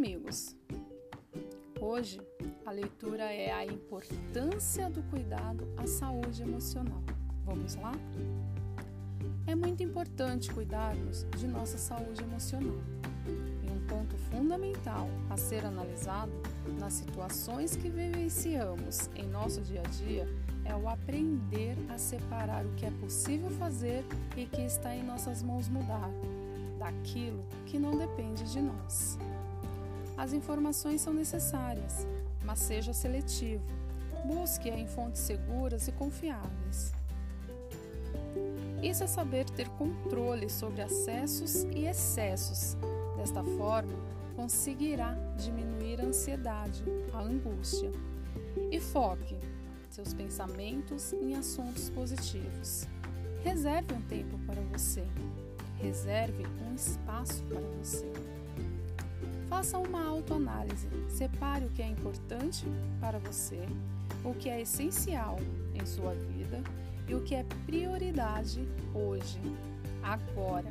amigos. Hoje, a leitura é a importância do cuidado à saúde emocional. Vamos lá? É muito importante cuidarmos de nossa saúde emocional. E um ponto fundamental a ser analisado nas situações que vivenciamos em nosso dia a dia é o aprender a separar o que é possível fazer e que está em nossas mãos mudar daquilo que não depende de nós. As informações são necessárias, mas seja seletivo. Busque-a em fontes seguras e confiáveis. Isso é saber ter controle sobre acessos e excessos. Desta forma, conseguirá diminuir a ansiedade, a angústia. E foque seus pensamentos em assuntos positivos. Reserve um tempo para você. Reserve um espaço para você. Faça uma autoanálise. Separe o que é importante para você, o que é essencial em sua vida e o que é prioridade hoje, agora.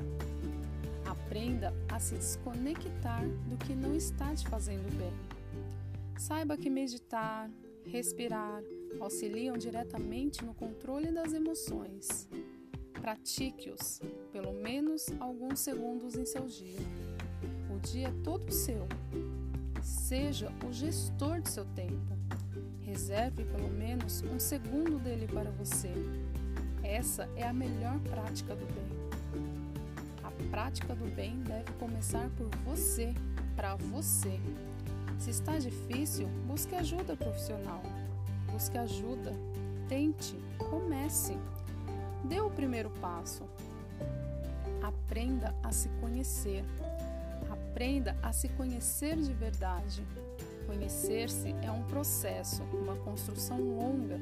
Aprenda a se desconectar do que não está te fazendo bem. Saiba que meditar, respirar auxiliam diretamente no controle das emoções. Pratique-os pelo menos alguns segundos em seu dia. Dia é todo seu. Seja o gestor de seu tempo. Reserve pelo menos um segundo dele para você. Essa é a melhor prática do bem. A prática do bem deve começar por você, para você. Se está difícil, busque ajuda profissional. Busque ajuda. Tente. Comece. Dê o primeiro passo. Aprenda a se conhecer. Aprenda a se conhecer de verdade. Conhecer-se é um processo, uma construção longa,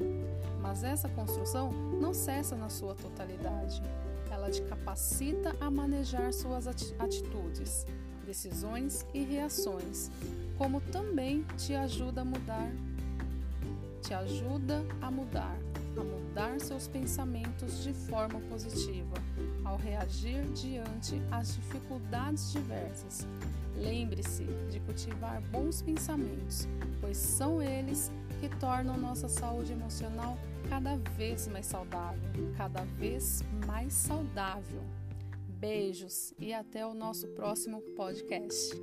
mas essa construção não cessa na sua totalidade. Ela te capacita a manejar suas atitudes, decisões e reações, como também te ajuda a mudar, te ajuda a mudar, a mudar seus pensamentos de forma positiva, ao reagir diante as dificuldades diversas, Lembre-se de cultivar bons pensamentos, pois são eles que tornam nossa saúde emocional cada vez mais saudável, cada vez mais saudável. Beijos e até o nosso próximo podcast.